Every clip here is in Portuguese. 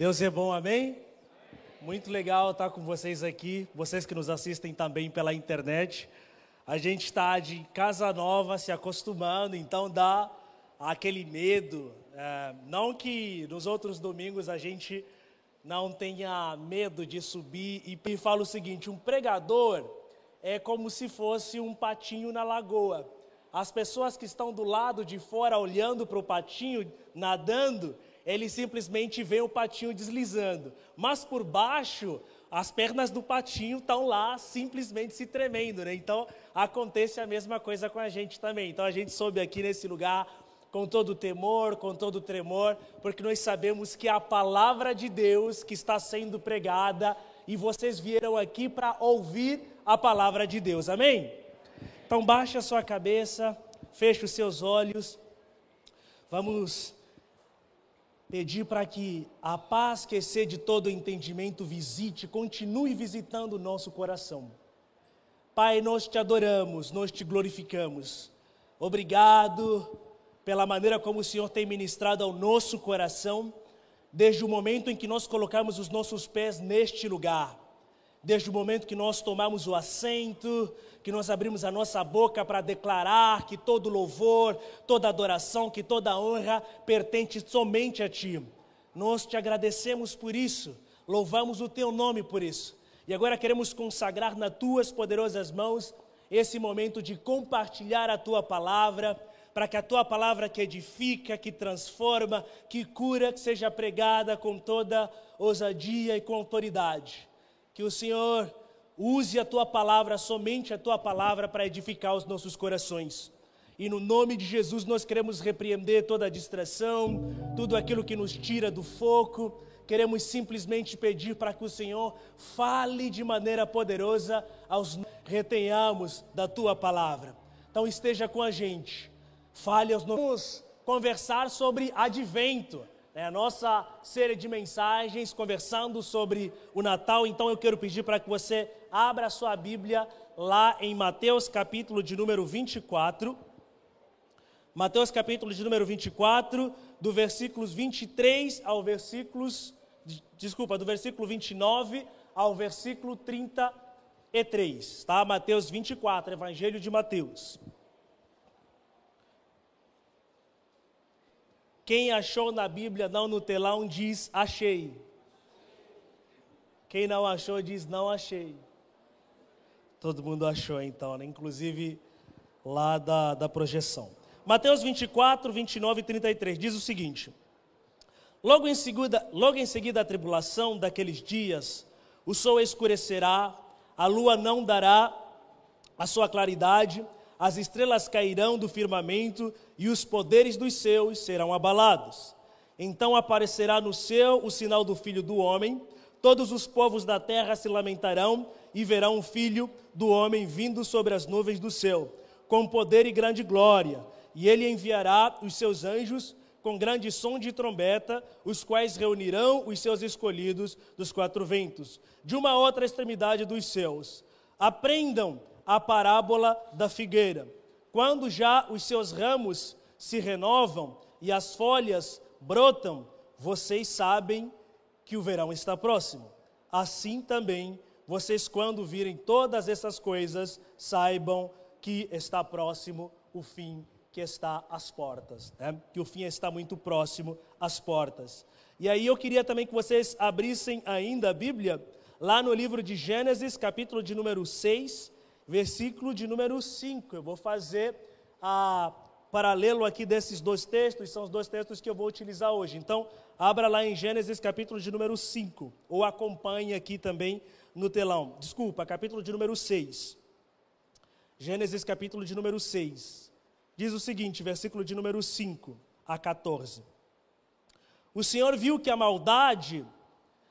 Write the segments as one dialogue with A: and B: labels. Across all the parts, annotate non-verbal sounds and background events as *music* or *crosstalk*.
A: Deus é bom, amém? Muito legal estar com vocês aqui, vocês que nos assistem também pela internet. A gente está de casa nova, se acostumando, então dá aquele medo. É, não que nos outros domingos a gente não tenha medo de subir e falo o seguinte: um pregador é como se fosse um patinho na lagoa. As pessoas que estão do lado de fora olhando para o patinho nadando, ele simplesmente vê o patinho deslizando. Mas por baixo, as pernas do patinho estão lá simplesmente se tremendo, né? Então acontece a mesma coisa com a gente também. Então a gente soube aqui nesse lugar com todo temor, com todo tremor, porque nós sabemos que a palavra de Deus que está sendo pregada e vocês vieram aqui para ouvir a palavra de Deus. Amém? Então baixe a sua cabeça, feche os seus olhos. Vamos pedir para que a paz que excede todo entendimento visite, continue visitando o nosso coração. Pai, nós te adoramos, nós te glorificamos. Obrigado pela maneira como o Senhor tem ministrado ao nosso coração, desde o momento em que nós colocamos os nossos pés neste lugar, desde o momento que nós tomamos o assento, que nós abrimos a nossa boca para declarar que todo louvor, toda adoração, que toda honra pertence somente a Ti. Nós te agradecemos por isso, louvamos o Teu nome por isso. E agora queremos consagrar nas Tuas poderosas mãos esse momento de compartilhar a Tua palavra, para que a Tua palavra que edifica, que transforma, que cura, que seja pregada com toda ousadia e com autoridade. Que o Senhor Use a tua palavra, somente a tua palavra, para edificar os nossos corações. E no nome de Jesus nós queremos repreender toda a distração, tudo aquilo que nos tira do foco. Queremos simplesmente pedir para que o Senhor fale de maneira poderosa aos retenhamos da tua palavra. Então esteja com a gente. Fale aos nossos conversar sobre advento. É a nossa série de mensagens conversando sobre o Natal. Então eu quero pedir para que você abra a sua Bíblia lá em Mateus capítulo de número 24. Mateus capítulo de número 24, do versículos 23 ao versículos desculpa, do versículo 29 ao versículo 33, tá? Mateus 24, Evangelho de Mateus. Quem achou na Bíblia, não no telão, diz achei. Quem não achou, diz não achei. Todo mundo achou então, né? inclusive lá da, da projeção. Mateus 24, 29 e 33 diz o seguinte: Logo em seguida, logo em seguida a tribulação daqueles dias, o sol escurecerá, a lua não dará a sua claridade, as estrelas cairão do firmamento e os poderes dos seus serão abalados. Então aparecerá no céu o sinal do Filho do Homem, todos os povos da terra se lamentarão e verão o Filho do Homem vindo sobre as nuvens do céu, com poder e grande glória, e ele enviará os seus anjos com grande som de trombeta, os quais reunirão os seus escolhidos dos quatro ventos, de uma outra extremidade dos céus. Aprendam a parábola da figueira. Quando já os seus ramos se renovam e as folhas brotam, vocês sabem que o verão está próximo. Assim também, vocês, quando virem todas essas coisas, saibam que está próximo o fim que está às portas, né? que o fim está muito próximo às portas. E aí eu queria também que vocês abrissem ainda a Bíblia, lá no livro de Gênesis, capítulo de número 6, versículo de número 5. Eu vou fazer a paralelo aqui desses dois textos, são os dois textos que eu vou utilizar hoje. Então, abra lá em Gênesis capítulo de número 5, ou acompanhe aqui também no telão. Desculpa, capítulo de número 6. Gênesis capítulo de número 6. Diz o seguinte, versículo de número 5 a 14. O Senhor viu que a maldade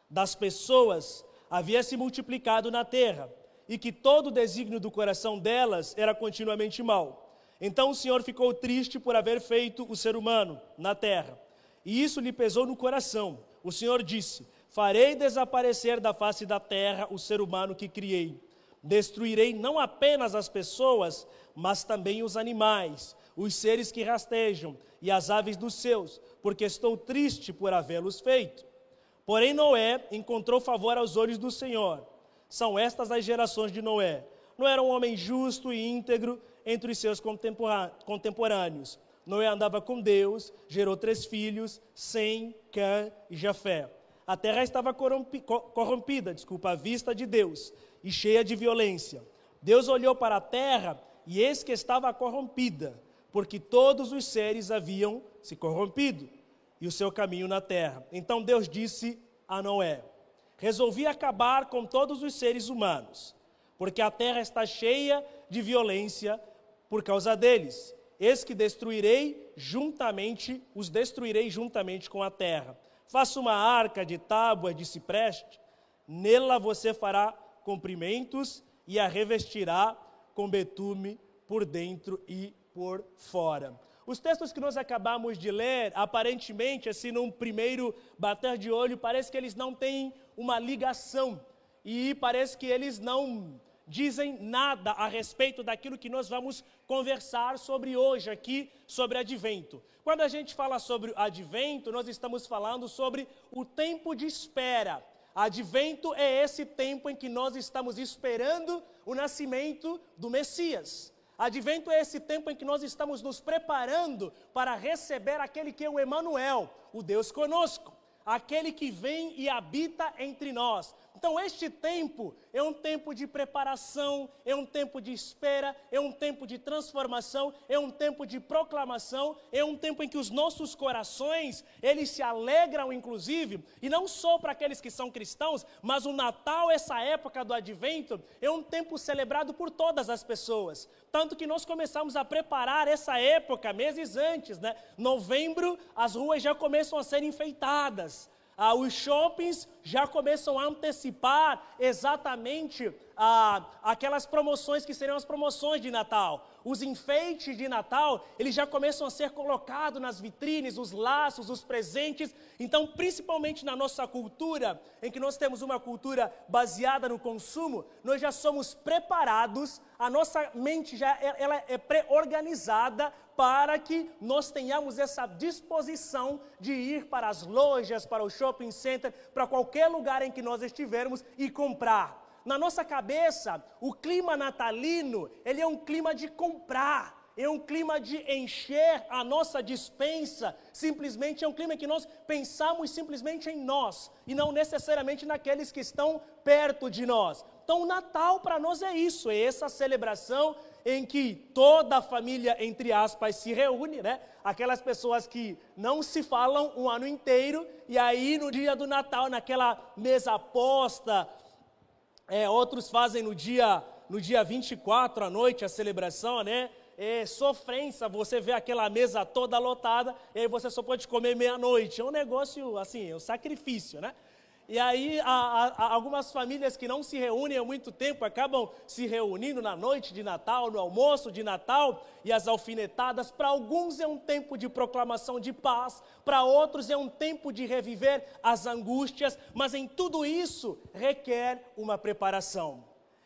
A: das pessoas havia se multiplicado na terra e que todo o desígnio do coração delas era continuamente mau. Então o Senhor ficou triste por haver feito o ser humano na terra, e isso lhe pesou no coração. O Senhor disse: Farei desaparecer da face da terra o ser humano que criei. Destruirei não apenas as pessoas, mas também os animais, os seres que rastejam e as aves dos céus, porque estou triste por havê-los feito. Porém, Noé encontrou favor aos olhos do Senhor. São estas as gerações de Noé. Noé era um homem justo e íntegro entre os seus contemporâneos. Noé andava com Deus, gerou três filhos, Sem, Cã e Jafé. A terra estava corrompida, desculpa, à vista de Deus e cheia de violência. Deus olhou para a terra e eis que estava corrompida, porque todos os seres haviam se corrompido e o seu caminho na terra. Então Deus disse a Noé: Resolvi acabar com todos os seres humanos, porque a terra está cheia de violência por causa deles. Eis que destruirei juntamente, os destruirei juntamente com a terra. Faça uma arca de tábuas de cipreste, nela você fará comprimentos e a revestirá com betume por dentro e por fora. Os textos que nós acabamos de ler, aparentemente, assim, num primeiro bater de olho, parece que eles não têm uma ligação e parece que eles não dizem nada a respeito daquilo que nós vamos conversar sobre hoje aqui, sobre advento. Quando a gente fala sobre advento, nós estamos falando sobre o tempo de espera. Advento é esse tempo em que nós estamos esperando o nascimento do Messias. Advento é esse tempo em que nós estamos nos preparando para receber aquele que é o Emanuel, o Deus conosco, aquele que vem e habita entre nós. Então, este tempo é um tempo de preparação, é um tempo de espera, é um tempo de transformação, é um tempo de proclamação, é um tempo em que os nossos corações, eles se alegram inclusive, e não só para aqueles que são cristãos, mas o Natal, essa época do advento, é um tempo celebrado por todas as pessoas. Tanto que nós começamos a preparar essa época meses antes, né? Novembro, as ruas já começam a ser enfeitadas ah, os shoppings já começam a antecipar exatamente ah, aquelas promoções que seriam as promoções de Natal. Os enfeites de Natal, eles já começam a ser colocados nas vitrines, os laços, os presentes. Então, principalmente na nossa cultura, em que nós temos uma cultura baseada no consumo, nós já somos preparados, a nossa mente já ela é pré-organizada para que nós tenhamos essa disposição de ir para as lojas, para o shopping center, para qualquer lugar em que nós estivermos e comprar. Na nossa cabeça, o clima natalino, ele é um clima de comprar é um clima de encher a nossa dispensa, simplesmente é um clima que nós pensamos simplesmente em nós e não necessariamente naqueles que estão perto de nós. Então, o Natal para nós é isso, é essa celebração em que toda a família, entre aspas, se reúne, né? Aquelas pessoas que não se falam um ano inteiro, e aí no dia do Natal, naquela mesa posta, é, outros fazem no dia, no dia 24 à noite a celebração, né? É, sofrência, você vê aquela mesa toda lotada, e aí você só pode comer meia-noite. É um negócio, assim, é um sacrifício, né? E aí, a, a, algumas famílias que não se reúnem há muito tempo acabam se reunindo na noite de Natal, no almoço de Natal, e as alfinetadas. Para alguns é um tempo de proclamação de paz, para outros é um tempo de reviver as angústias, mas em tudo isso requer uma preparação.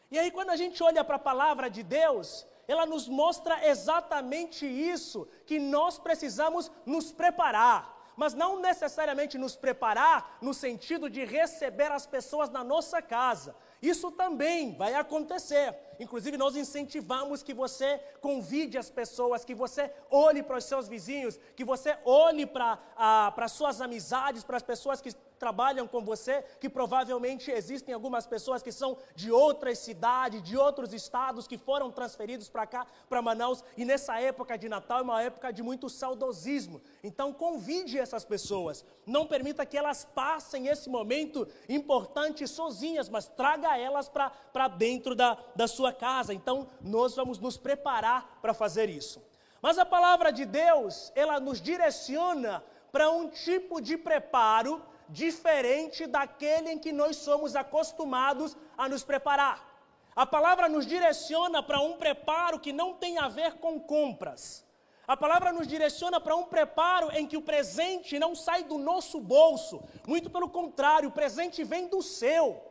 A: E aí, quando a gente olha para a palavra de Deus, ela nos mostra exatamente isso, que nós precisamos nos preparar mas não necessariamente nos preparar no sentido de receber as pessoas na nossa casa. Isso também vai acontecer. Inclusive, nós incentivamos que você convide as pessoas, que você olhe para os seus vizinhos, que você olhe para as suas amizades, para as pessoas que trabalham com você, que provavelmente existem algumas pessoas que são de outras cidades, de outros estados, que foram transferidos para cá, para Manaus, e nessa época de Natal é uma época de muito saudosismo. Então, convide essas pessoas, não permita que elas passem esse momento importante sozinhas, mas traga elas para dentro da, da sua casa. Então, nós vamos nos preparar para fazer isso. Mas a palavra de Deus, ela nos direciona para um tipo de preparo diferente daquele em que nós somos acostumados a nos preparar. A palavra nos direciona para um preparo que não tem a ver com compras. A palavra nos direciona para um preparo em que o presente não sai do nosso bolso, muito pelo contrário, o presente vem do seu.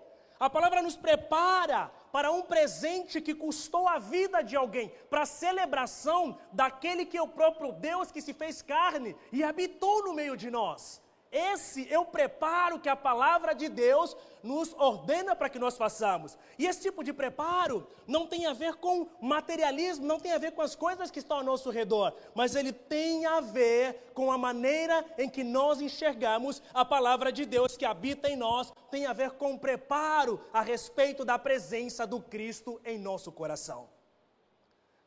A: A palavra nos prepara para um presente que custou a vida de alguém, para a celebração daquele que é o próprio Deus que se fez carne e habitou no meio de nós. Esse é o preparo que a palavra de Deus nos ordena para que nós façamos. E esse tipo de preparo não tem a ver com materialismo, não tem a ver com as coisas que estão ao nosso redor, mas ele tem a ver com a maneira em que nós enxergamos a palavra de Deus que habita em nós, tem a ver com o preparo a respeito da presença do Cristo em nosso coração.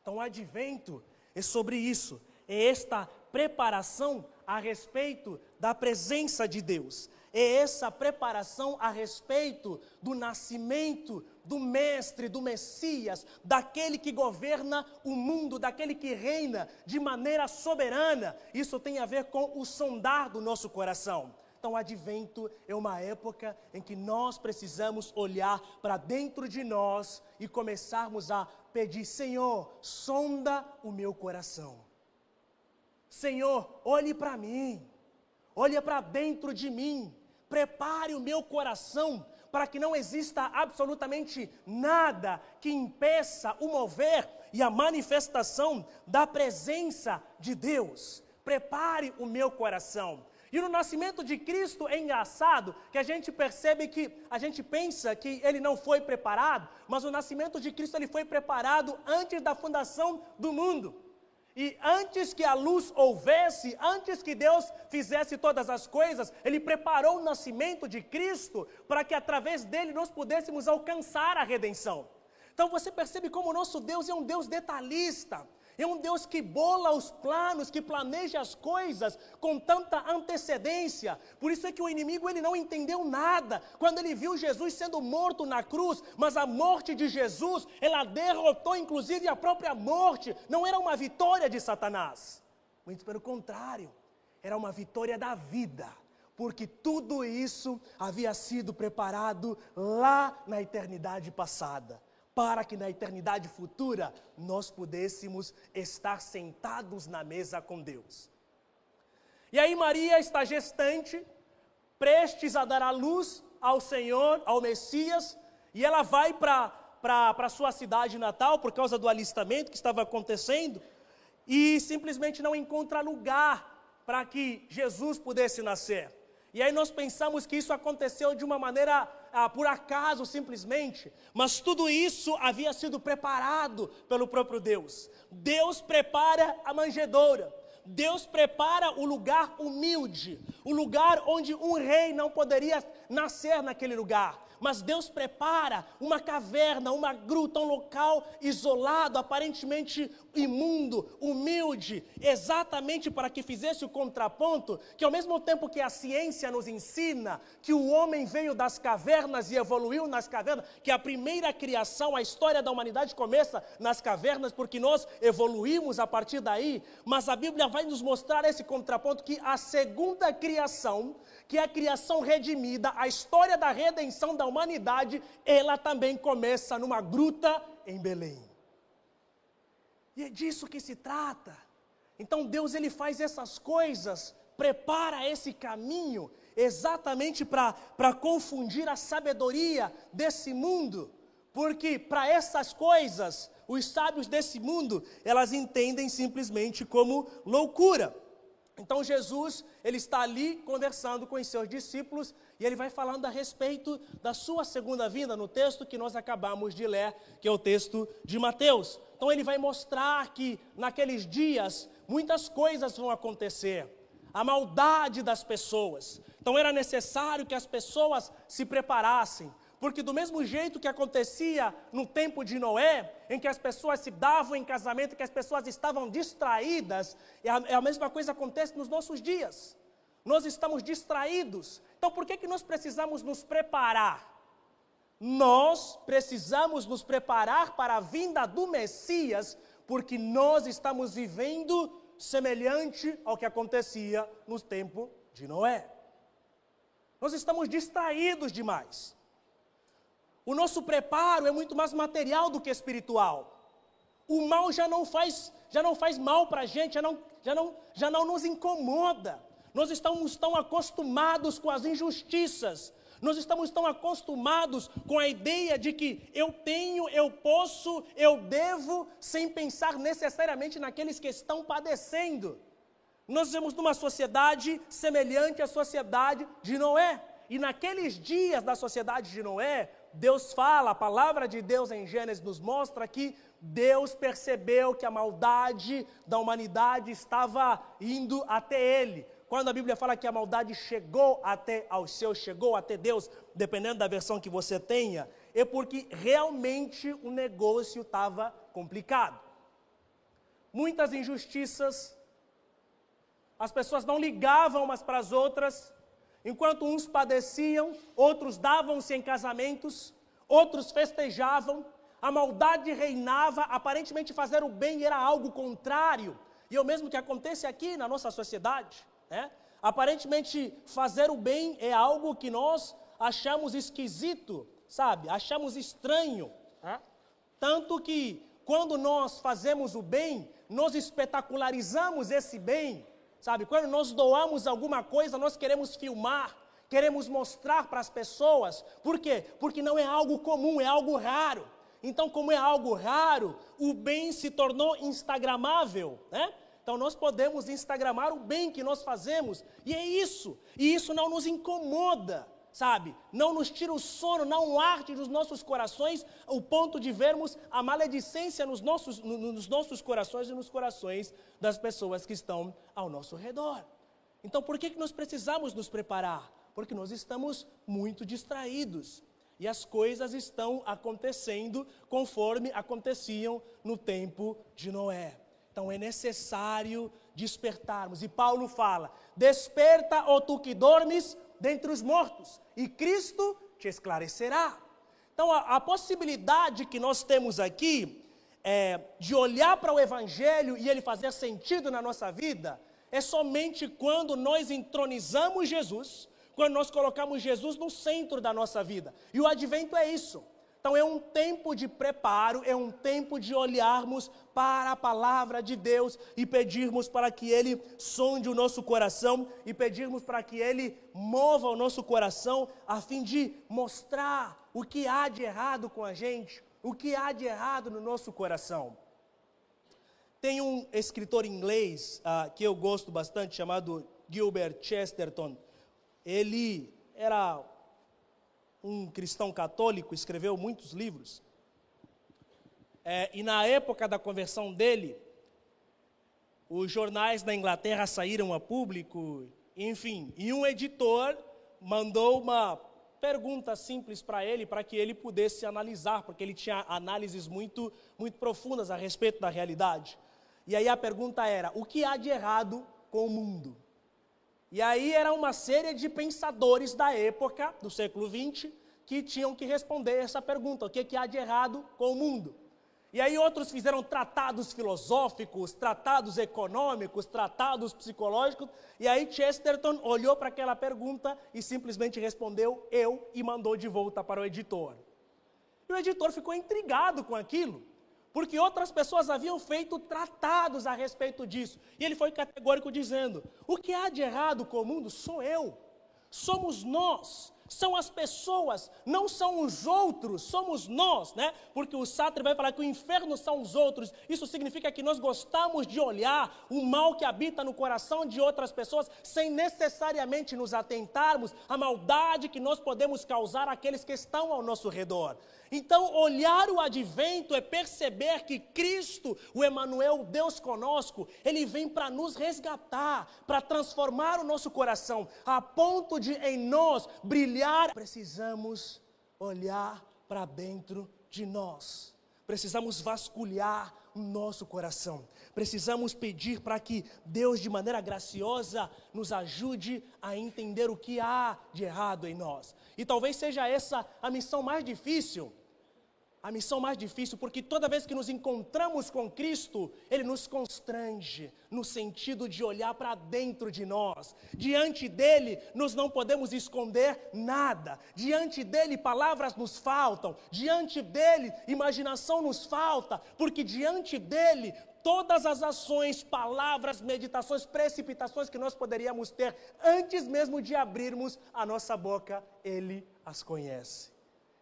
A: Então, o advento é sobre isso, é esta preparação a respeito da presença de Deus. É essa preparação a respeito do nascimento do Mestre, do Messias, daquele que governa o mundo, daquele que reina de maneira soberana. Isso tem a ver com o sondar do nosso coração. Então, o advento é uma época em que nós precisamos olhar para dentro de nós e começarmos a pedir: Senhor, sonda o meu coração. Senhor, olhe para mim, olhe para dentro de mim, prepare o meu coração para que não exista absolutamente nada que impeça o mover e a manifestação da presença de Deus. Prepare o meu coração. E no nascimento de Cristo é engraçado que a gente percebe que a gente pensa que ele não foi preparado, mas o nascimento de Cristo ele foi preparado antes da fundação do mundo. E antes que a luz houvesse, antes que Deus fizesse todas as coisas, Ele preparou o nascimento de Cristo para que através dele nós pudéssemos alcançar a redenção. Então você percebe como o nosso Deus é um Deus detalhista. É um Deus que bola os planos, que planeja as coisas com tanta antecedência. Por isso é que o inimigo ele não entendeu nada quando ele viu Jesus sendo morto na cruz, mas a morte de Jesus, ela derrotou inclusive a própria morte. Não era uma vitória de Satanás. Muito pelo contrário, era uma vitória da vida porque tudo isso havia sido preparado lá na eternidade passada para que na eternidade futura nós pudéssemos estar sentados na mesa com Deus. E aí Maria está gestante, prestes a dar a luz ao Senhor, ao Messias, e ela vai para a sua cidade natal por causa do alistamento que estava acontecendo, e simplesmente não encontra lugar para que Jesus pudesse nascer. E aí nós pensamos que isso aconteceu de uma maneira ah, por acaso simplesmente, mas tudo isso havia sido preparado pelo próprio Deus. Deus prepara a manjedoura. Deus prepara o lugar humilde, o lugar onde um rei não poderia nascer naquele lugar mas Deus prepara uma caverna, uma gruta, um local isolado, aparentemente imundo, humilde, exatamente para que fizesse o contraponto, que ao mesmo tempo que a ciência nos ensina que o homem veio das cavernas e evoluiu nas cavernas, que a primeira criação, a história da humanidade começa nas cavernas, porque nós evoluímos a partir daí, mas a Bíblia vai nos mostrar esse contraponto que a segunda criação que a criação redimida, a história da redenção da humanidade, ela também começa numa gruta em Belém. E é disso que se trata. Então Deus ele faz essas coisas, prepara esse caminho exatamente para confundir a sabedoria desse mundo, porque para essas coisas, os sábios desse mundo, elas entendem simplesmente como loucura. Então Jesus, ele está ali conversando com os seus discípulos e ele vai falando a respeito da sua segunda vinda no texto que nós acabamos de ler, que é o texto de Mateus. Então ele vai mostrar que naqueles dias muitas coisas vão acontecer. A maldade das pessoas. Então era necessário que as pessoas se preparassem porque, do mesmo jeito que acontecia no tempo de Noé, em que as pessoas se davam em casamento, que as pessoas estavam distraídas, é a, é a mesma coisa acontece nos nossos dias. Nós estamos distraídos. Então, por que, que nós precisamos nos preparar? Nós precisamos nos preparar para a vinda do Messias, porque nós estamos vivendo semelhante ao que acontecia no tempo de Noé. Nós estamos distraídos demais. O nosso preparo é muito mais material do que espiritual. O mal já não faz, já não faz mal para a gente, já não, já, não, já não nos incomoda. Nós estamos tão acostumados com as injustiças, nós estamos tão acostumados com a ideia de que eu tenho, eu posso, eu devo, sem pensar necessariamente naqueles que estão padecendo. Nós vivemos numa sociedade semelhante à sociedade de Noé. E naqueles dias da sociedade de Noé, Deus fala, a palavra de Deus em Gênesis nos mostra que Deus percebeu que a maldade da humanidade estava indo até ele. Quando a Bíblia fala que a maldade chegou até aos seus, chegou até Deus, dependendo da versão que você tenha, é porque realmente o negócio estava complicado. Muitas injustiças, as pessoas não ligavam umas para as outras, enquanto uns padeciam, outros davam-se em casamentos, outros festejavam, a maldade reinava, aparentemente fazer o bem era algo contrário, e é o mesmo que acontece aqui na nossa sociedade. Né? Aparentemente, fazer o bem é algo que nós achamos esquisito, sabe? Achamos estranho. Né? Tanto que, quando nós fazemos o bem, nós espetacularizamos esse bem, sabe? Quando nós doamos alguma coisa, nós queremos filmar, queremos mostrar para as pessoas. Por quê? Porque não é algo comum, é algo raro. Então, como é algo raro, o bem se tornou instagramável, né? Então nós podemos instagramar o bem que nós fazemos, e é isso. E isso não nos incomoda, sabe? Não nos tira o sono, não arde dos nossos corações o ponto de vermos a maledicência nos nossos, nos nossos corações e nos corações das pessoas que estão ao nosso redor. Então por que, que nós precisamos nos preparar? Porque nós estamos muito distraídos. E as coisas estão acontecendo conforme aconteciam no tempo de Noé. Então é necessário despertarmos. E Paulo fala: Desperta, ó tu que dormes dentre os mortos, e Cristo te esclarecerá. Então a, a possibilidade que nós temos aqui é, de olhar para o Evangelho e ele fazer sentido na nossa vida é somente quando nós entronizamos Jesus, quando nós colocamos Jesus no centro da nossa vida. E o advento é isso. Então é um tempo de preparo, é um tempo de olharmos para a palavra de Deus e pedirmos para que Ele sonde o nosso coração e pedirmos para que Ele mova o nosso coração a fim de mostrar o que há de errado com a gente, o que há de errado no nosso coração. Tem um escritor inglês uh, que eu gosto bastante chamado Gilbert Chesterton. Ele era um cristão católico, escreveu muitos livros. É, e na época da conversão dele, os jornais da Inglaterra saíram a público, enfim, e um editor mandou uma pergunta simples para ele, para que ele pudesse analisar, porque ele tinha análises muito, muito profundas a respeito da realidade. E aí a pergunta era: o que há de errado com o mundo? E aí era uma série de pensadores da época, do século XX, que tinham que responder essa pergunta: o que, que há de errado com o mundo? E aí outros fizeram tratados filosóficos, tratados econômicos, tratados psicológicos, e aí Chesterton olhou para aquela pergunta e simplesmente respondeu eu e mandou de volta para o editor. E o editor ficou intrigado com aquilo porque outras pessoas haviam feito tratados a respeito disso. E ele foi categórico dizendo: o que há de errado com o mundo sou eu, somos nós são as pessoas, não são os outros, somos nós, né? Porque o Sartre vai falar que o inferno são os outros. Isso significa que nós gostamos de olhar o mal que habita no coração de outras pessoas sem necessariamente nos atentarmos à maldade que nós podemos causar àqueles que estão ao nosso redor. Então, olhar o advento é perceber que Cristo, o Emanuel, Deus conosco, ele vem para nos resgatar, para transformar o nosso coração, a ponto de em nós brilhar. Precisamos olhar para dentro de nós. Precisamos vasculhar nosso coração. Precisamos pedir para que Deus, de maneira graciosa, nos ajude a entender o que há de errado em nós. E talvez seja essa a missão mais difícil a missão mais difícil, porque toda vez que nos encontramos com Cristo, Ele nos constrange no sentido de olhar para dentro de nós. Diante dele, nós não podemos esconder nada. Diante dele, palavras nos faltam. Diante dele, imaginação nos falta, porque diante dele, todas as ações, palavras, meditações, precipitações que nós poderíamos ter antes mesmo de abrirmos a nossa boca, Ele as conhece.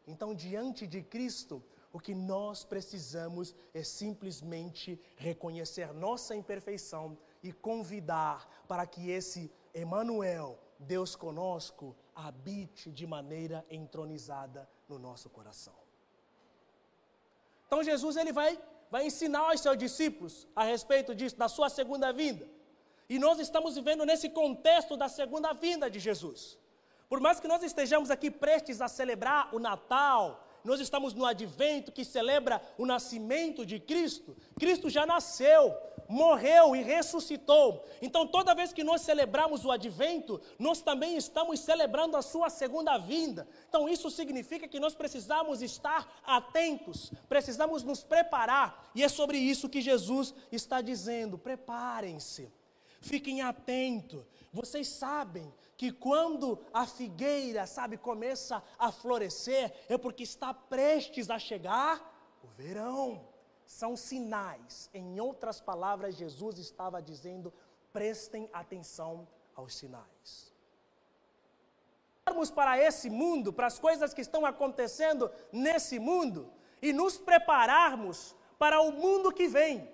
A: Então, diante de Cristo, o que nós precisamos é simplesmente reconhecer nossa imperfeição e convidar para que esse Emanuel, Deus conosco, habite de maneira entronizada no nosso coração. Então Jesus ele vai vai ensinar aos seus discípulos a respeito disso, da sua segunda vinda. E nós estamos vivendo nesse contexto da segunda vinda de Jesus. Por mais que nós estejamos aqui prestes a celebrar o Natal, nós estamos no advento que celebra o nascimento de Cristo. Cristo já nasceu, morreu e ressuscitou. Então, toda vez que nós celebramos o advento, nós também estamos celebrando a sua segunda vinda. Então, isso significa que nós precisamos estar atentos, precisamos nos preparar, e é sobre isso que Jesus está dizendo: preparem-se. Fiquem atentos. Vocês sabem que quando a figueira, sabe, começa a florescer, é porque está prestes a chegar o verão. São sinais. Em outras palavras, Jesus estava dizendo: prestem atenção aos sinais. Vamos para esse mundo, para as coisas que estão acontecendo nesse mundo e nos prepararmos para o mundo que vem,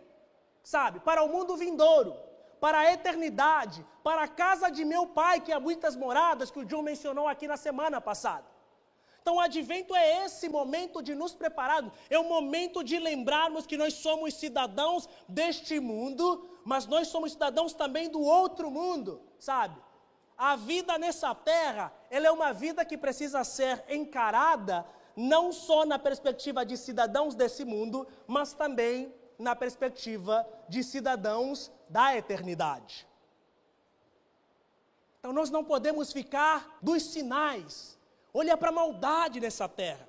A: sabe, para o mundo vindouro para a eternidade, para a casa de meu pai, que há muitas moradas, que o John mencionou aqui na semana passada. Então, o advento é esse momento de nos prepararmos, é o momento de lembrarmos que nós somos cidadãos deste mundo, mas nós somos cidadãos também do outro mundo, sabe? A vida nessa terra, ela é uma vida que precisa ser encarada não só na perspectiva de cidadãos desse mundo, mas também na perspectiva de cidadãos da eternidade. Então nós não podemos ficar dos sinais. Olha para a maldade nessa terra.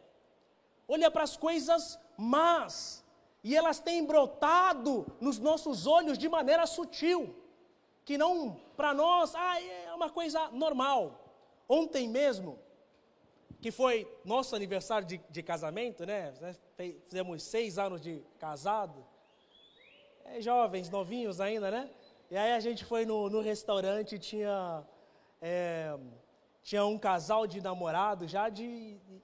A: Olha para as coisas más. E elas têm brotado nos nossos olhos de maneira sutil. Que não, para nós, ah, é uma coisa normal. Ontem mesmo, que foi nosso aniversário de, de casamento, né? Fizemos seis anos de casado é, jovens, novinhos ainda, né? E aí a gente foi no, no restaurante, tinha, é, tinha um casal de namorados já de, de,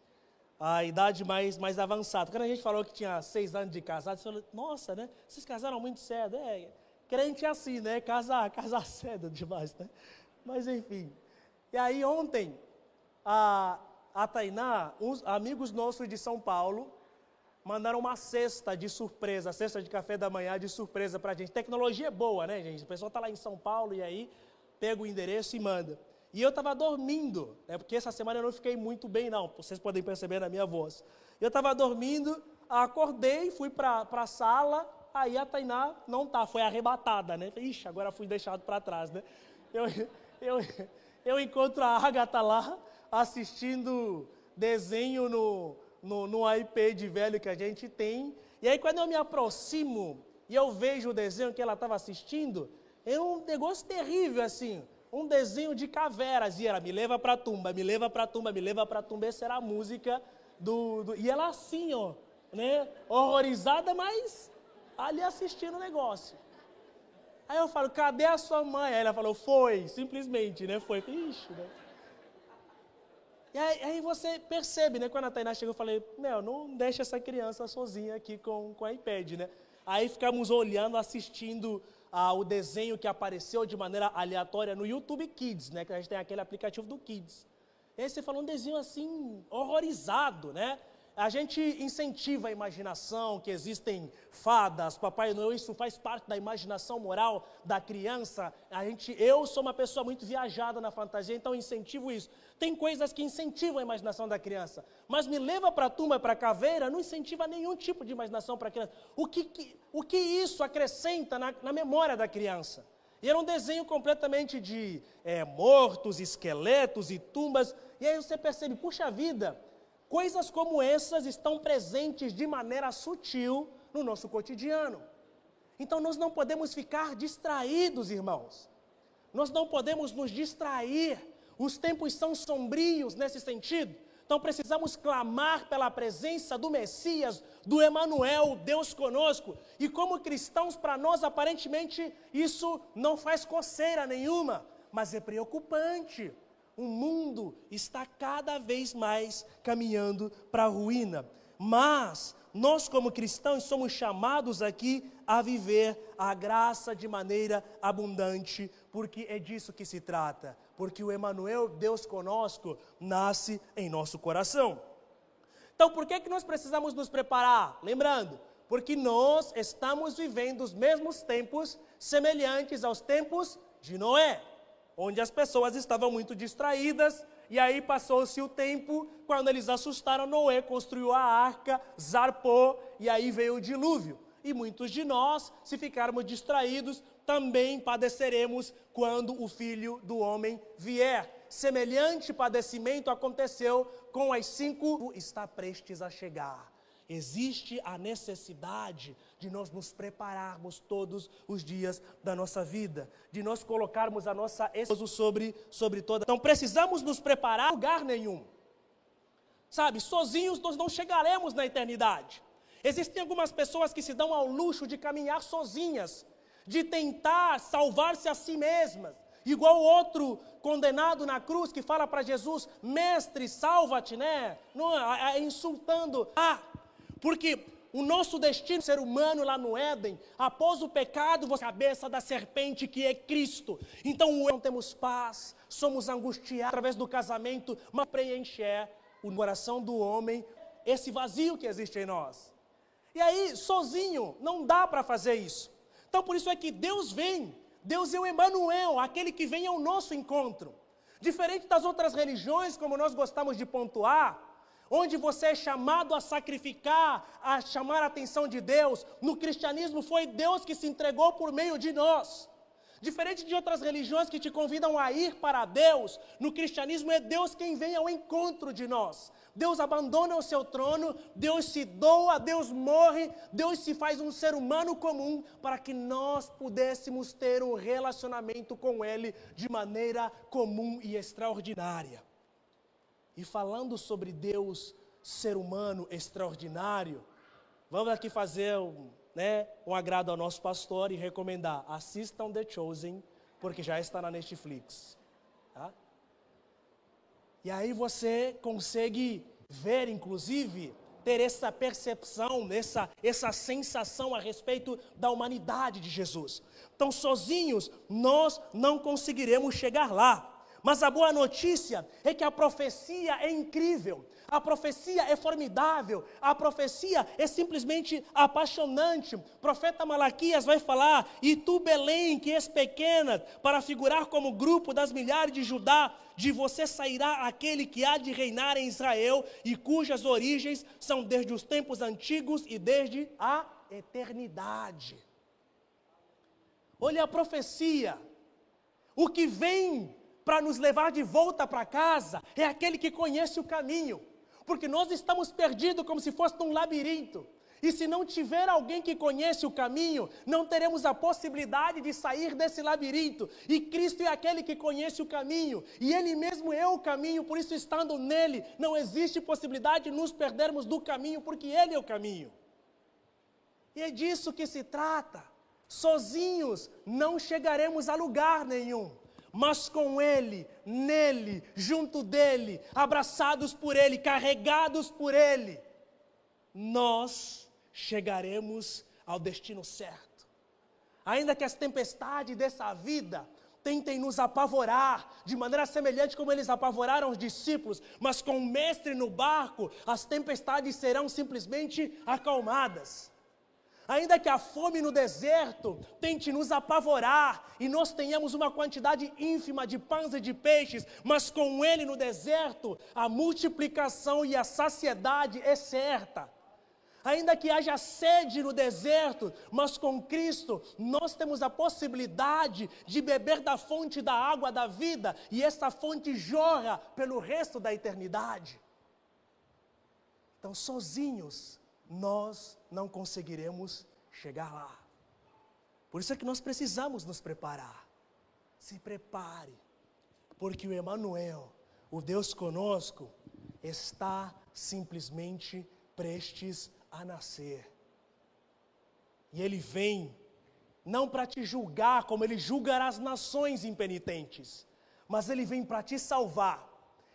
A: a idade mais, mais avançada. Quando a gente falou que tinha seis anos de casado, você falou, nossa, né? Vocês casaram muito cedo. É, crente é assim, né? Casar, casar *laughs* cedo demais, né? Mas enfim. E aí ontem, a, a Tainá, uns amigos nossos de São Paulo, mandaram uma cesta de surpresa, cesta de café da manhã de surpresa para a gente. Tecnologia é boa, né, gente? O pessoal está lá em São Paulo e aí pega o endereço e manda. E eu estava dormindo, né, porque essa semana eu não fiquei muito bem, não, vocês podem perceber na minha voz. Eu estava dormindo, acordei, fui para a sala, aí a Tainá não tá, foi arrebatada, né? Ixi, agora fui deixado para trás, né? Eu, eu, eu encontro a Agatha lá, assistindo desenho no, no, no iPad velho que a gente tem. E aí, quando eu me aproximo e eu vejo o desenho que ela estava assistindo, é um negócio terrível assim. Um desenho de caveras. E ela me leva para a tumba, me leva para a tumba, me leva para a tumba. Essa era a música do, do. E ela assim, ó, né? Horrorizada, mas ali assistindo o negócio. Aí eu falo, cadê a sua mãe? Aí ela falou, foi, simplesmente, né? Foi. Ixi, né? E aí, aí, você percebe, né? Quando a Tainá chegou, eu falei, meu, não deixa essa criança sozinha aqui com, com a iPad, né? Aí ficamos olhando, assistindo ah, o desenho que apareceu de maneira aleatória no YouTube Kids, né? Que a gente tem aquele aplicativo do Kids. E aí você falou um desenho assim, horrorizado, né? A gente incentiva a imaginação, que existem fadas, Papai Noel, isso faz parte da imaginação moral da criança. A gente, eu sou uma pessoa muito viajada na fantasia, então incentivo isso. Tem coisas que incentivam a imaginação da criança, mas me leva para a tumba, para a caveira, não incentiva nenhum tipo de imaginação para a criança. O que, que, o que isso acrescenta na, na memória da criança? E era um desenho completamente de é, mortos, esqueletos e tumbas. E aí você percebe, puxa vida, Coisas como essas estão presentes de maneira sutil no nosso cotidiano. Então nós não podemos ficar distraídos, irmãos. Nós não podemos nos distrair. Os tempos são sombrios nesse sentido. Então precisamos clamar pela presença do Messias, do Emanuel, Deus conosco. E como cristãos, para nós aparentemente isso não faz coceira nenhuma, mas é preocupante o mundo está cada vez mais caminhando para a ruína. Mas nós, como cristãos, somos chamados aqui a viver a graça de maneira abundante, porque é disso que se trata. Porque o Emanuel, Deus conosco, nasce em nosso coração. Então, por que, que nós precisamos nos preparar? Lembrando, porque nós estamos vivendo os mesmos tempos semelhantes aos tempos de Noé, onde as pessoas estavam muito distraídas, e aí passou-se o tempo, quando eles assustaram, Noé construiu a arca, zarpou, e aí veio o dilúvio. E muitos de nós, se ficarmos distraídos, também padeceremos quando o filho do homem vier. Semelhante padecimento aconteceu com as cinco, está prestes a chegar existe a necessidade de nós nos prepararmos todos os dias da nossa vida, de nós colocarmos a nossa esposa sobre, sobre toda. Então precisamos nos preparar lugar nenhum. Sabe, sozinhos nós não chegaremos na eternidade. Existem algumas pessoas que se dão ao luxo de caminhar sozinhas, de tentar salvar-se a si mesmas. Igual outro condenado na cruz que fala para Jesus: Mestre, salva-te, né? Não, insultando. Ah, porque o nosso destino, ser humano lá no Éden, após o pecado, você é cabeça da serpente que é Cristo. Então não temos paz, somos angustiados através do casamento, mas preencher o coração do homem esse vazio que existe em nós. E aí, sozinho, não dá para fazer isso. Então por isso é que Deus vem, Deus é o Emmanuel, aquele que vem ao nosso encontro. Diferente das outras religiões, como nós gostamos de pontuar, onde você é chamado a sacrificar, a chamar a atenção de Deus. No cristianismo foi Deus que se entregou por meio de nós. Diferente de outras religiões que te convidam a ir para Deus, no cristianismo é Deus quem vem ao encontro de nós. Deus abandona o seu trono, Deus se doa, Deus morre, Deus se faz um ser humano comum para que nós pudéssemos ter um relacionamento com Ele de maneira comum e extraordinária. E falando sobre Deus, ser humano extraordinário, vamos aqui fazer um, né, um agrado ao nosso pastor e recomendar: assistam The Chosen, porque já está na Netflix. Tá? E aí você consegue ver, inclusive, ter essa percepção, essa, essa sensação a respeito da humanidade de Jesus. Então, sozinhos, nós não conseguiremos chegar lá. Mas a boa notícia é que a profecia é incrível, a profecia é formidável, a profecia é simplesmente apaixonante. O profeta Malaquias vai falar: E tu, Belém, que és pequena, para figurar como grupo das milhares de Judá, de você sairá aquele que há de reinar em Israel e cujas origens são desde os tempos antigos e desde a eternidade. Olha a profecia. O que vem para nos levar de volta para casa é aquele que conhece o caminho. Porque nós estamos perdidos como se fosse num labirinto. E se não tiver alguém que conhece o caminho, não teremos a possibilidade de sair desse labirinto. E Cristo é aquele que conhece o caminho, e Ele mesmo é o caminho, por isso, estando nele, não existe possibilidade de nos perdermos do caminho, porque Ele é o caminho. E é disso que se trata. Sozinhos não chegaremos a lugar nenhum mas com Ele, nele, junto dele, abraçados por Ele, carregados por Ele, nós chegaremos ao destino certo. Ainda que as tempestades dessa vida tentem nos apavorar, de maneira semelhante como eles apavoraram os discípulos, mas com o Mestre no barco, as tempestades serão simplesmente acalmadas. Ainda que a fome no deserto tente nos apavorar e nós tenhamos uma quantidade ínfima de pães e de peixes, mas com ele no deserto a multiplicação e a saciedade é certa. Ainda que haja sede no deserto, mas com Cristo nós temos a possibilidade de beber da fonte da água da vida e essa fonte jorra pelo resto da eternidade. Então, sozinhos, nós não conseguiremos chegar lá. Por isso é que nós precisamos nos preparar. Se prepare, porque o Emanuel, o Deus conosco, está simplesmente prestes a nascer. E ele vem não para te julgar como ele julgará as nações impenitentes, mas ele vem para te salvar.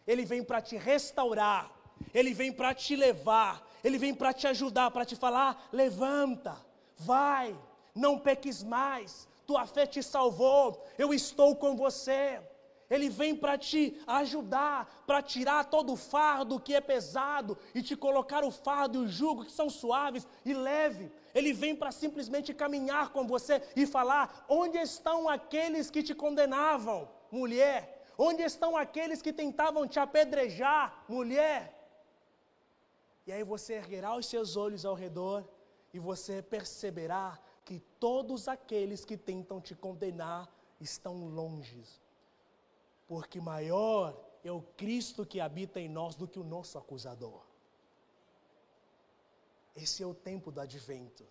A: Ele vem para te restaurar, ele vem para te levar, ele vem para te ajudar, para te falar: levanta, vai, não peques mais, tua fé te salvou, eu estou com você. Ele vem para te ajudar, para tirar todo o fardo que é pesado e te colocar o fardo e o jugo que são suaves e leve. Ele vem para simplesmente caminhar com você e falar: onde estão aqueles que te condenavam, mulher? Onde estão aqueles que tentavam te apedrejar, mulher? E aí você erguerá os seus olhos ao redor e você perceberá que todos aqueles que tentam te condenar estão longe. Porque maior é o Cristo que habita em nós do que o nosso acusador. Esse é o tempo do advento.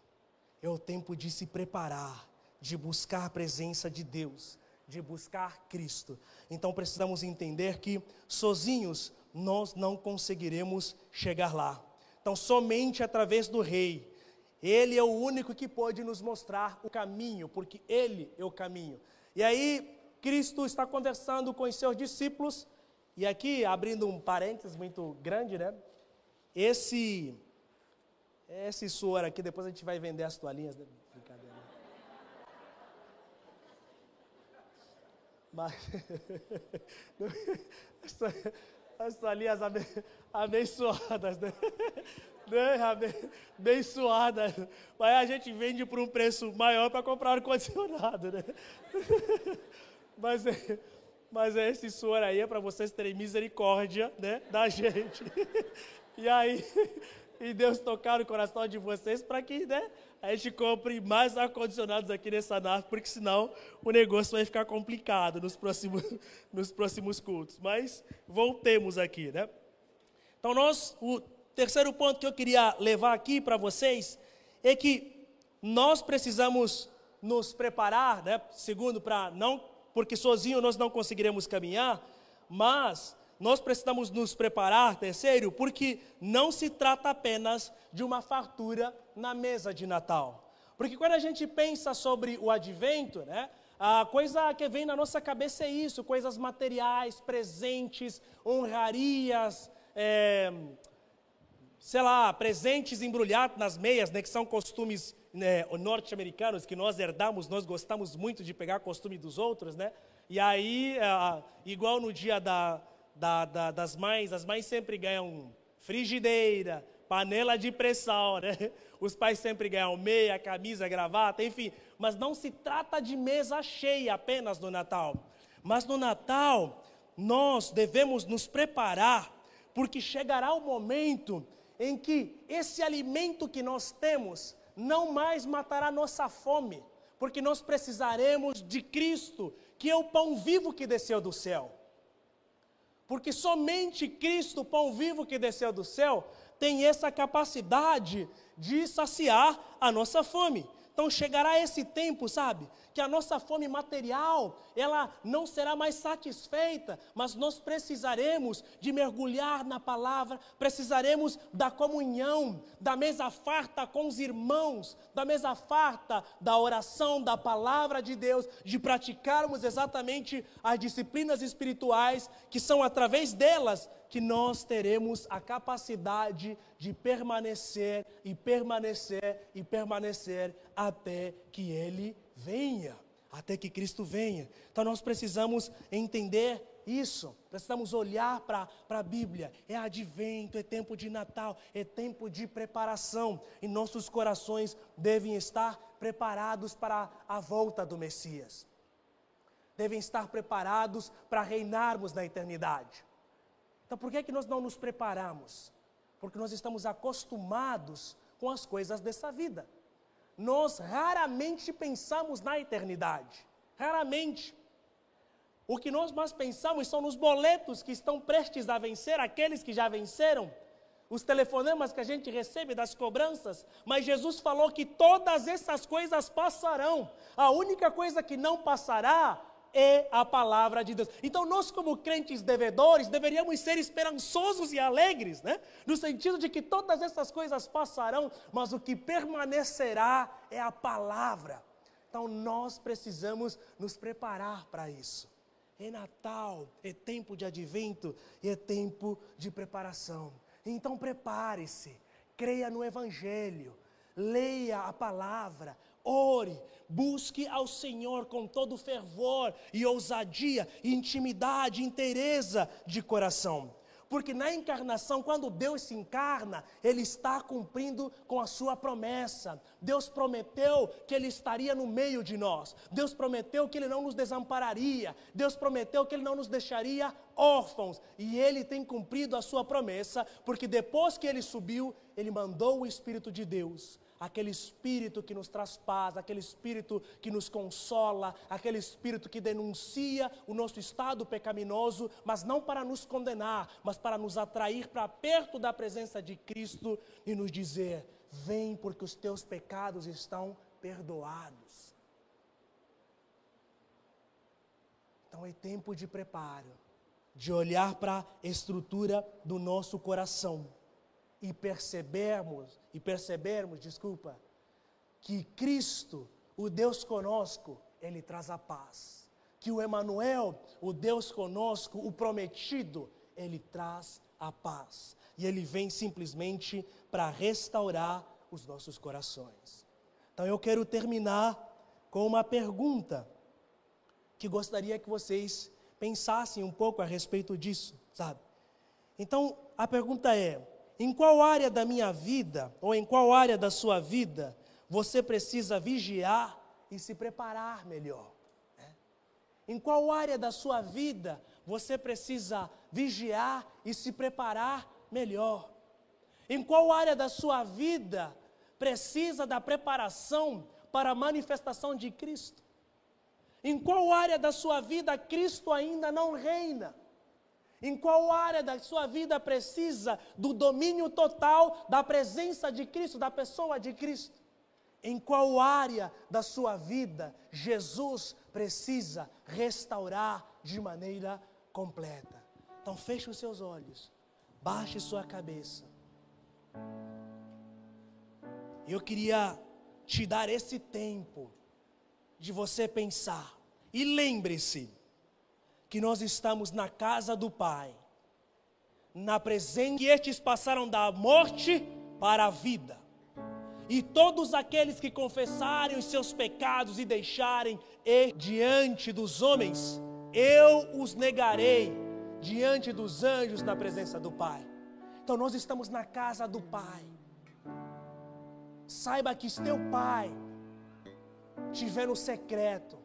A: É o tempo de se preparar, de buscar a presença de Deus, de buscar Cristo. Então precisamos entender que sozinhos nós não conseguiremos chegar lá. Então, somente através do Rei, Ele é o único que pode nos mostrar o caminho, porque Ele é o caminho. E aí, Cristo está conversando com os seus discípulos, e aqui, abrindo um parênteses muito grande, né? Esse, esse suor aqui, depois a gente vai vender as toalhinhas, né? Brincadeira. Mas, *laughs* as toalhinhas abençoadas, né? *laughs* né? Abençoadas. Mas a gente vende por um preço maior para comprar ar-condicionado, né? *laughs* Mas, é, mas é esse suor aí é para vocês terem misericórdia, né? Da gente. *laughs* E aí, e Deus tocar no coração de vocês para que, né? a gente compre mais ar-condicionados aqui nessa nave, porque senão o negócio vai ficar complicado nos próximos, *laughs* nos próximos cultos. Mas voltemos aqui, né? Então, nós, o terceiro ponto que eu queria levar aqui para vocês é que nós precisamos nos preparar, né? Segundo, para não, porque sozinho nós não conseguiremos caminhar, mas nós precisamos nos preparar, terceiro, porque não se trata apenas de uma fartura na mesa de Natal. Porque quando a gente pensa sobre o advento, né, a coisa que vem na nossa cabeça é isso: coisas materiais, presentes, honrarias, é, sei lá, presentes embrulhados nas meias, né, que são costumes né, norte-americanos que nós herdamos, nós gostamos muito de pegar costume dos outros, né? E aí, é, igual no dia da, da, da, das mães, as mães sempre ganham frigideira, panela de pressão, né? *laughs* Os pais sempre ganham meia, camisa, gravata, enfim. Mas não se trata de mesa cheia apenas no Natal. Mas no Natal, nós devemos nos preparar, porque chegará o momento em que esse alimento que nós temos não mais matará nossa fome, porque nós precisaremos de Cristo, que é o pão vivo que desceu do céu. Porque somente Cristo, pão vivo que desceu do céu, tem essa capacidade de saciar a nossa fome. Então chegará esse tempo, sabe, que a nossa fome material, ela não será mais satisfeita, mas nós precisaremos de mergulhar na palavra, precisaremos da comunhão, da mesa farta com os irmãos, da mesa farta da oração, da palavra de Deus, de praticarmos exatamente as disciplinas espirituais que são através delas que nós teremos a capacidade de permanecer e permanecer e permanecer até que Ele venha, até que Cristo venha. Então nós precisamos entender isso, precisamos olhar para a Bíblia. É advento, é tempo de Natal, é tempo de preparação, e nossos corações devem estar preparados para a volta do Messias, devem estar preparados para reinarmos na eternidade. Então por que, é que nós não nos preparamos? Porque nós estamos acostumados com as coisas dessa vida. Nós raramente pensamos na eternidade. Raramente. O que nós mais pensamos são nos boletos que estão prestes a vencer, aqueles que já venceram, os telefonemas que a gente recebe das cobranças, mas Jesus falou que todas essas coisas passarão. A única coisa que não passará é a palavra de Deus. Então, nós, como crentes devedores, deveríamos ser esperançosos e alegres, né? No sentido de que todas essas coisas passarão, mas o que permanecerá é a palavra. Então, nós precisamos nos preparar para isso. É Natal, é tempo de advento e é tempo de preparação. Então, prepare-se creia no Evangelho, leia a palavra, ore, busque ao Senhor com todo fervor e ousadia, intimidade, inteireza de coração. Porque na encarnação, quando Deus se encarna, Ele está cumprindo com a sua promessa. Deus prometeu que Ele estaria no meio de nós. Deus prometeu que Ele não nos desampararia. Deus prometeu que Ele não nos deixaria órfãos. E Ele tem cumprido a sua promessa, porque depois que Ele subiu, Ele mandou o Espírito de Deus aquele espírito que nos traz paz, aquele espírito que nos consola, aquele espírito que denuncia o nosso estado pecaminoso, mas não para nos condenar, mas para nos atrair para perto da presença de Cristo e nos dizer: vem porque os teus pecados estão perdoados. Então é tempo de preparo, de olhar para a estrutura do nosso coração e percebermos, e percebermos, desculpa, que Cristo, o Deus conosco, ele traz a paz. Que o Emanuel, o Deus conosco, o prometido, ele traz a paz. E ele vem simplesmente para restaurar os nossos corações. Então eu quero terminar com uma pergunta que gostaria que vocês pensassem um pouco a respeito disso, sabe? Então a pergunta é: em qual área da minha vida, ou em qual área da sua vida, você precisa vigiar e se preparar melhor? Né? Em qual área da sua vida você precisa vigiar e se preparar melhor? Em qual área da sua vida precisa da preparação para a manifestação de Cristo? Em qual área da sua vida Cristo ainda não reina? Em qual área da sua vida precisa do domínio total da presença de Cristo, da pessoa de Cristo? Em qual área da sua vida Jesus precisa restaurar de maneira completa? Então feche os seus olhos, baixe sua cabeça. Eu queria te dar esse tempo de você pensar. E lembre-se, que nós estamos na casa do Pai, na presença que estes passaram da morte para a vida. E todos aqueles que confessarem os seus pecados e deixarem e diante dos homens, eu os negarei diante dos anjos na presença do Pai. Então nós estamos na casa do Pai. Saiba que se teu Pai vê no secreto,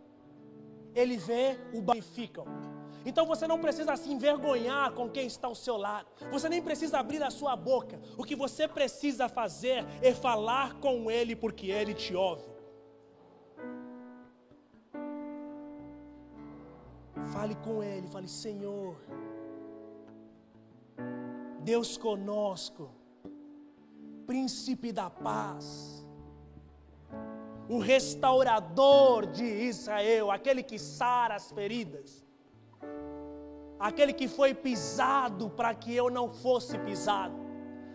A: Ele vê o banificam. Então você não precisa se envergonhar com quem está ao seu lado. Você nem precisa abrir a sua boca. O que você precisa fazer é falar com Ele, porque Ele te ouve. Fale com Ele, fale, Senhor, Deus conosco, Príncipe da paz, o restaurador de Israel, aquele que sara as feridas aquele que foi pisado para que eu não fosse pisado,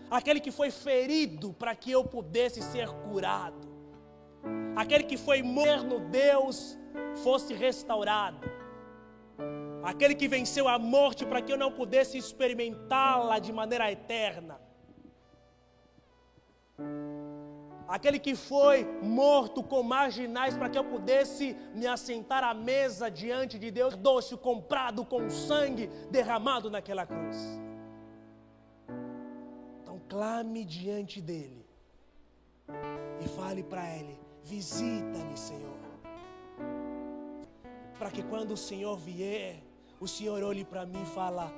A: aquele que foi ferido para que eu pudesse ser curado, aquele que foi morto, Deus fosse restaurado, aquele que venceu a morte para que eu não pudesse experimentá-la de maneira eterna aquele que foi morto com marginais para que eu pudesse me assentar à mesa diante de Deus, doce comprado com sangue derramado naquela cruz. Então clame diante dele e fale para ele: visita-me, Senhor. Para que quando o Senhor vier, o Senhor olhe para mim e fala: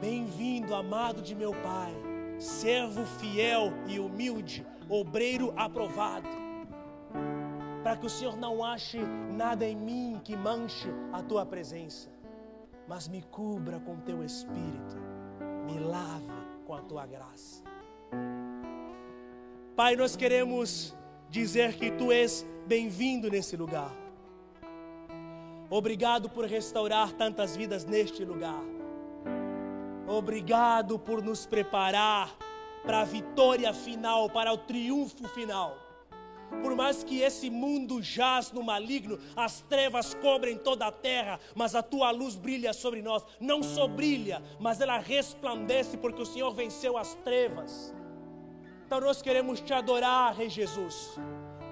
A: Bem-vindo, amado de meu Pai, servo fiel e humilde obreiro aprovado, para que o Senhor não ache nada em mim que manche a tua presença, mas me cubra com teu espírito, me lave com a tua graça. Pai, nós queremos dizer que tu és bem-vindo nesse lugar. Obrigado por restaurar tantas vidas neste lugar. Obrigado por nos preparar para a vitória final, para o triunfo final. Por mais que esse mundo jaz no maligno, as trevas cobrem toda a terra, mas a tua luz brilha sobre nós. Não só brilha, mas ela resplandece, porque o Senhor venceu as trevas. Então nós queremos te adorar, Rei Jesus.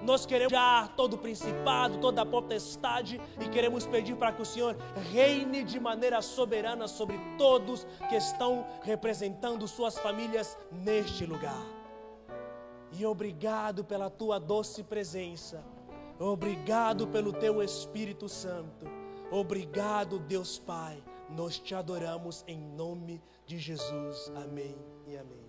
A: Nós queremos dar todo o principado, toda a potestade e queremos pedir para que o Senhor reine de maneira soberana sobre todos que estão representando suas famílias neste lugar. E obrigado pela tua doce presença. Obrigado pelo teu Espírito Santo. Obrigado, Deus Pai. Nós te adoramos em nome de Jesus. Amém e amém.